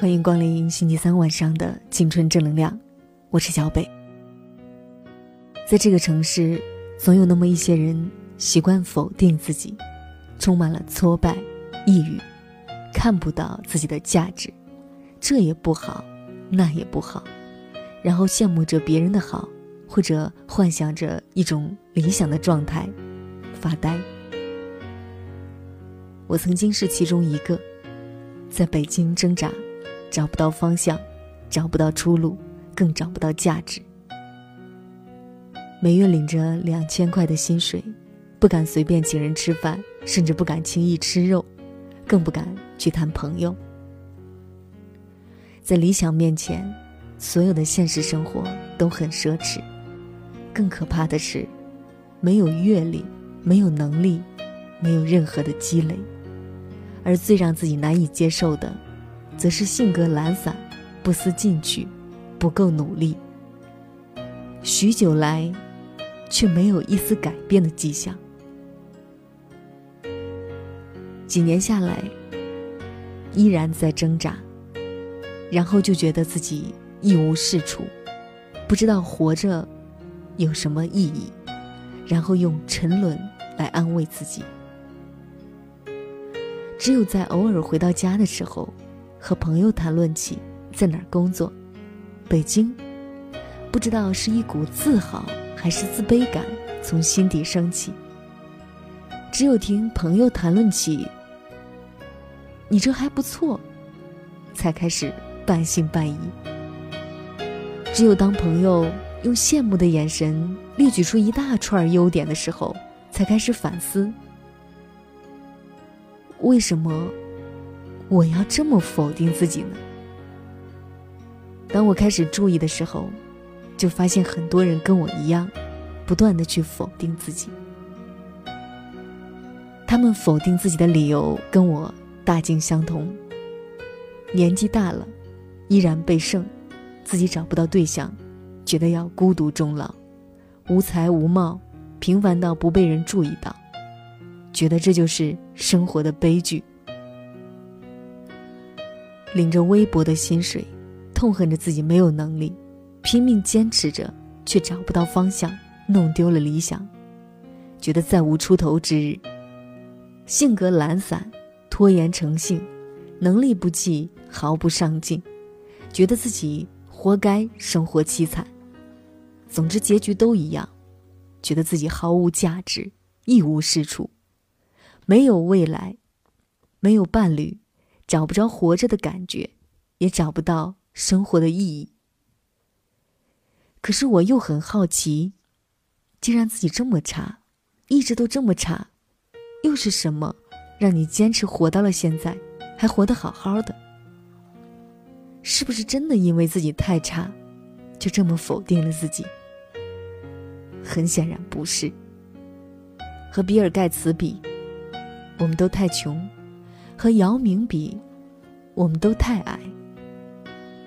欢迎光临星期三晚上的青春正能量，我是小北。在这个城市，总有那么一些人习惯否定自己，充满了挫败、抑郁，看不到自己的价值，这也不好，那也不好，然后羡慕着别人的好，或者幻想着一种理想的状态，发呆。我曾经是其中一个，在北京挣扎。找不到方向，找不到出路，更找不到价值。每月领着两千块的薪水，不敢随便请人吃饭，甚至不敢轻易吃肉，更不敢去谈朋友。在理想面前，所有的现实生活都很奢侈。更可怕的是，没有阅历，没有能力，没有任何的积累。而最让自己难以接受的。则是性格懒散，不思进取，不够努力。许久来，却没有一丝改变的迹象。几年下来，依然在挣扎，然后就觉得自己一无是处，不知道活着有什么意义，然后用沉沦来安慰自己。只有在偶尔回到家的时候。和朋友谈论起在哪儿工作，北京，不知道是一股自豪还是自卑感从心底升起。只有听朋友谈论起，你这还不错，才开始半信半疑。只有当朋友用羡慕的眼神列举出一大串优点的时候，才开始反思为什么。我要这么否定自己呢？当我开始注意的时候，就发现很多人跟我一样，不断的去否定自己。他们否定自己的理由跟我大近相同。年纪大了，依然被剩，自己找不到对象，觉得要孤独终老，无才无貌，平凡到不被人注意到，觉得这就是生活的悲剧。领着微薄的薪水，痛恨着自己没有能力，拼命坚持着，却找不到方向，弄丢了理想，觉得再无出头之日。性格懒散，拖延成性，能力不济，毫不上进，觉得自己活该，生活凄惨。总之，结局都一样，觉得自己毫无价值，一无是处，没有未来，没有伴侣。找不着活着的感觉，也找不到生活的意义。可是我又很好奇，既然自己这么差，一直都这么差，又是什么让你坚持活到了现在，还活得好好的？是不是真的因为自己太差，就这么否定了自己？很显然不是。和比尔盖茨比，我们都太穷。和姚明比，我们都太矮。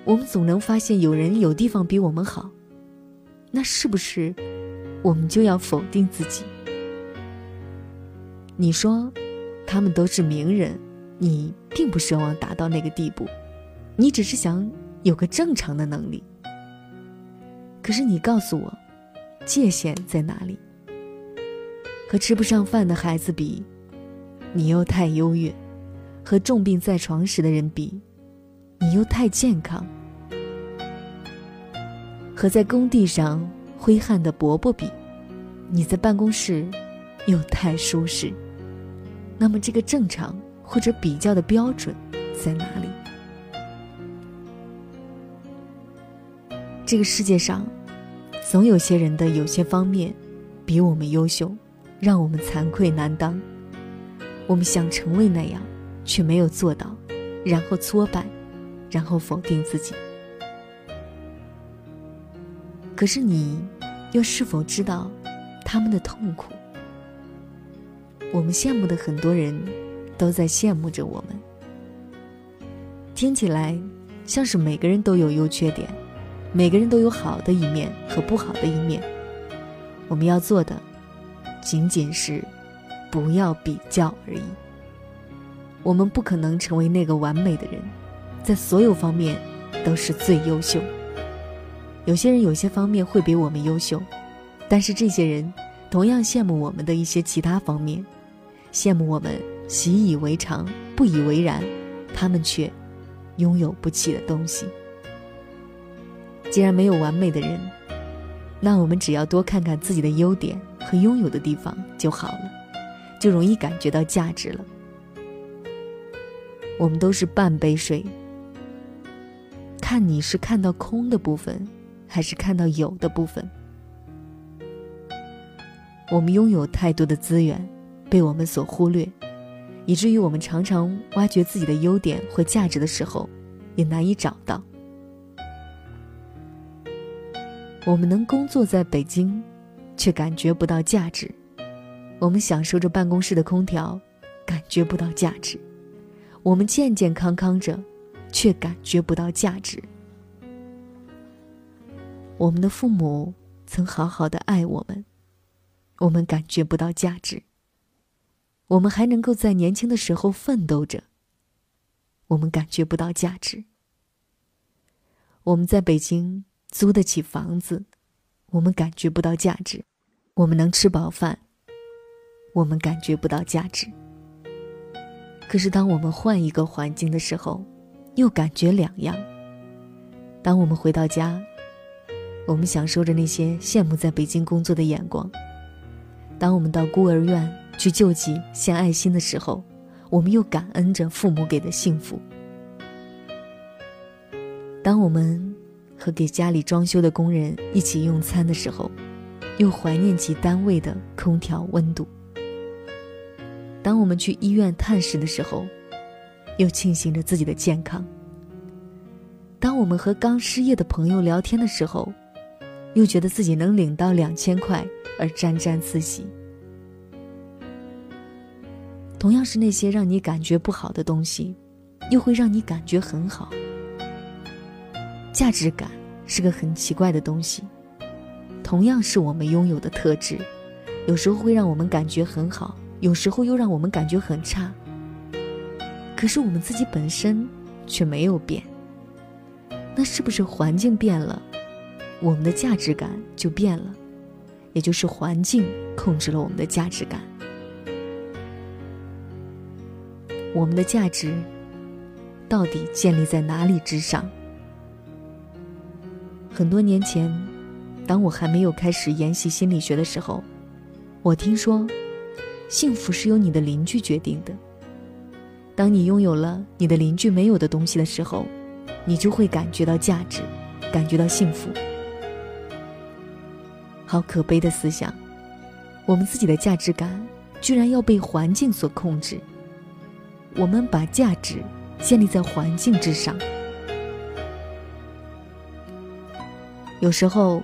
我们总能发现有人有地方比我们好，那是不是我们就要否定自己？你说他们都是名人，你并不奢望达到那个地步，你只是想有个正常的能力。可是你告诉我，界限在哪里？和吃不上饭的孩子比，你又太优越。和重病在床时的人比，你又太健康；和在工地上挥汗的伯伯比，你在办公室又太舒适。那么，这个正常或者比较的标准在哪里？这个世界上，总有些人的有些方面比我们优秀，让我们惭愧难当。我们想成为那样。却没有做到，然后挫败，然后否定自己。可是你又是否知道他们的痛苦？我们羡慕的很多人，都在羡慕着我们。听起来像是每个人都有优缺点，每个人都有好的一面和不好的一面。我们要做的，仅仅是不要比较而已。我们不可能成为那个完美的人，在所有方面都是最优秀。有些人有些方面会比我们优秀，但是这些人同样羡慕我们的一些其他方面，羡慕我们习以为常、不以为然，他们却拥有不起的东西。既然没有完美的人，那我们只要多看看自己的优点和拥有的地方就好了，就容易感觉到价值了。我们都是半杯水，看你是看到空的部分，还是看到有的部分。我们拥有太多的资源，被我们所忽略，以至于我们常常挖掘自己的优点或价值的时候，也难以找到。我们能工作在北京，却感觉不到价值；我们享受着办公室的空调，感觉不到价值。我们健健康康着，却感觉不到价值。我们的父母曾好好的爱我们，我们感觉不到价值。我们还能够在年轻的时候奋斗着，我们感觉不到价值。我们在北京租得起房子，我们感觉不到价值。我们能吃饱饭，我们感觉不到价值。可是，当我们换一个环境的时候，又感觉两样。当我们回到家，我们享受着那些羡慕在北京工作的眼光；当我们到孤儿院去救济、献爱心的时候，我们又感恩着父母给的幸福。当我们和给家里装修的工人一起用餐的时候，又怀念起单位的空调温度。当我们去医院探视的时候，又庆幸着自己的健康；当我们和刚失业的朋友聊天的时候，又觉得自己能领到两千块而沾沾自喜。同样是那些让你感觉不好的东西，又会让你感觉很好。价值感是个很奇怪的东西，同样是我们拥有的特质，有时候会让我们感觉很好。有时候又让我们感觉很差，可是我们自己本身却没有变。那是不是环境变了，我们的价值感就变了？也就是环境控制了我们的价值感。我们的价值到底建立在哪里之上？很多年前，当我还没有开始研习心理学的时候，我听说。幸福是由你的邻居决定的。当你拥有了你的邻居没有的东西的时候，你就会感觉到价值，感觉到幸福。好可悲的思想，我们自己的价值感居然要被环境所控制。我们把价值建立在环境之上。有时候，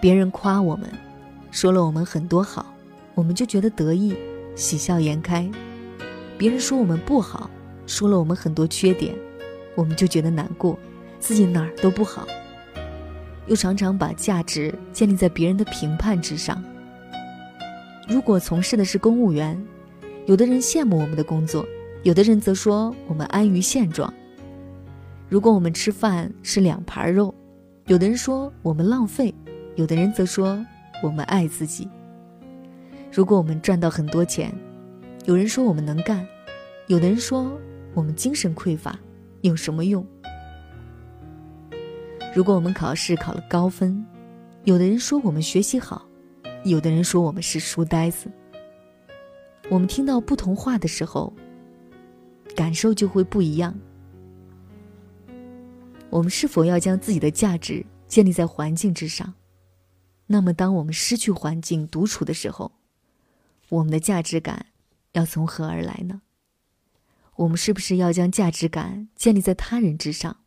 别人夸我们，说了我们很多好，我们就觉得得意。喜笑颜开，别人说我们不好，说了我们很多缺点，我们就觉得难过，自己哪儿都不好，又常常把价值建立在别人的评判之上。如果从事的是公务员，有的人羡慕我们的工作，有的人则说我们安于现状。如果我们吃饭是两盘肉，有的人说我们浪费，有的人则说我们爱自己。如果我们赚到很多钱，有人说我们能干，有的人说我们精神匮乏，有什么用？如果我们考试考了高分，有的人说我们学习好，有的人说我们是书呆子。我们听到不同话的时候，感受就会不一样。我们是否要将自己的价值建立在环境之上？那么，当我们失去环境独处的时候？我们的价值感要从何而来呢？我们是不是要将价值感建立在他人之上？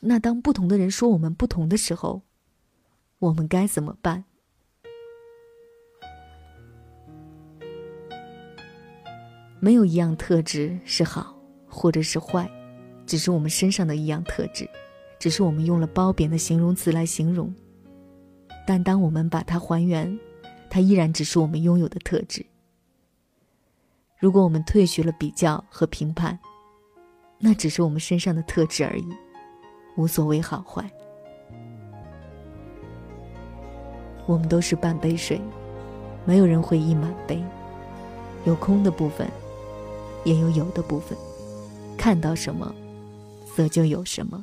那当不同的人说我们不同的时候，我们该怎么办？没有一样特质是好或者是坏，只是我们身上的一样特质，只是我们用了褒贬的形容词来形容。但当我们把它还原，它依然只是我们拥有的特质。如果我们退去了比较和评判，那只是我们身上的特质而已，无所谓好坏。我们都是半杯水，没有人会溢满杯，有空的部分，也有有的部分。看到什么，则就有什么。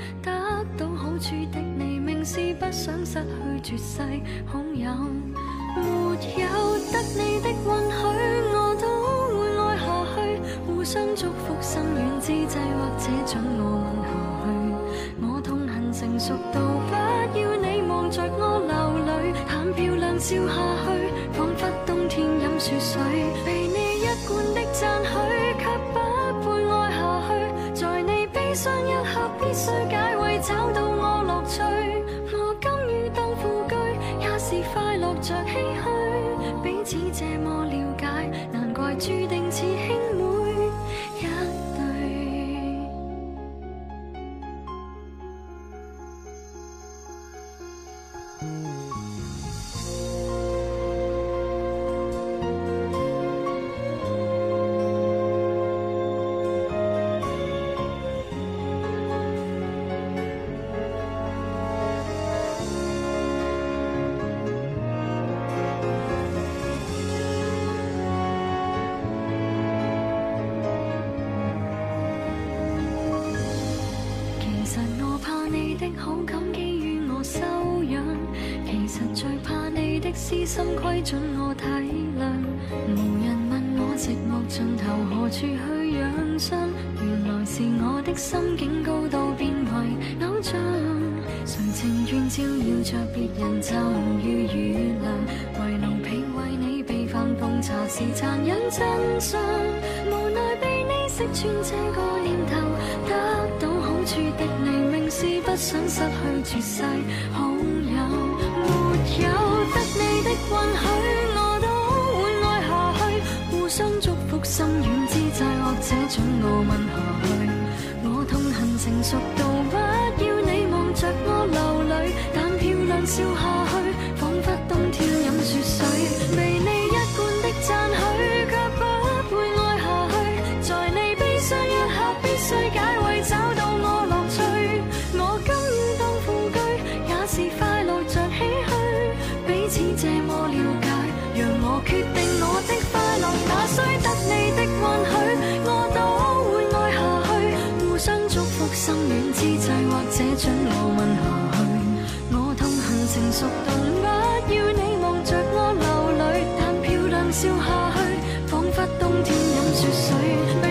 是不想失去绝世好有，没有得你的允许，我都会爱下去。互相祝福，心愿之际，或者准我问下去。我痛恨成熟到不要你望着我流泪，谈漂亮笑下去，仿佛冬天饮雪水。着唏嘘。私心規準我體諒，無人問我寂寞盡頭何處去養伤，原來是我的心境高度變為偶像，誰情願照耀着別人就如雨涼。為奴婢為你備飯奉茶是殘忍真相，無奈被你識穿這個念頭，得到好處的你，明示不想失去絕世。的允许，我都会爱下去。互相祝福，心软之际，或者准我问下去。我痛恨成熟到不要你望着我流泪，但漂亮笑下。私債或者准我吻下去，我痛恨成熟到不要你望着我流泪，但漂亮笑下去，仿佛冬天饮雪水。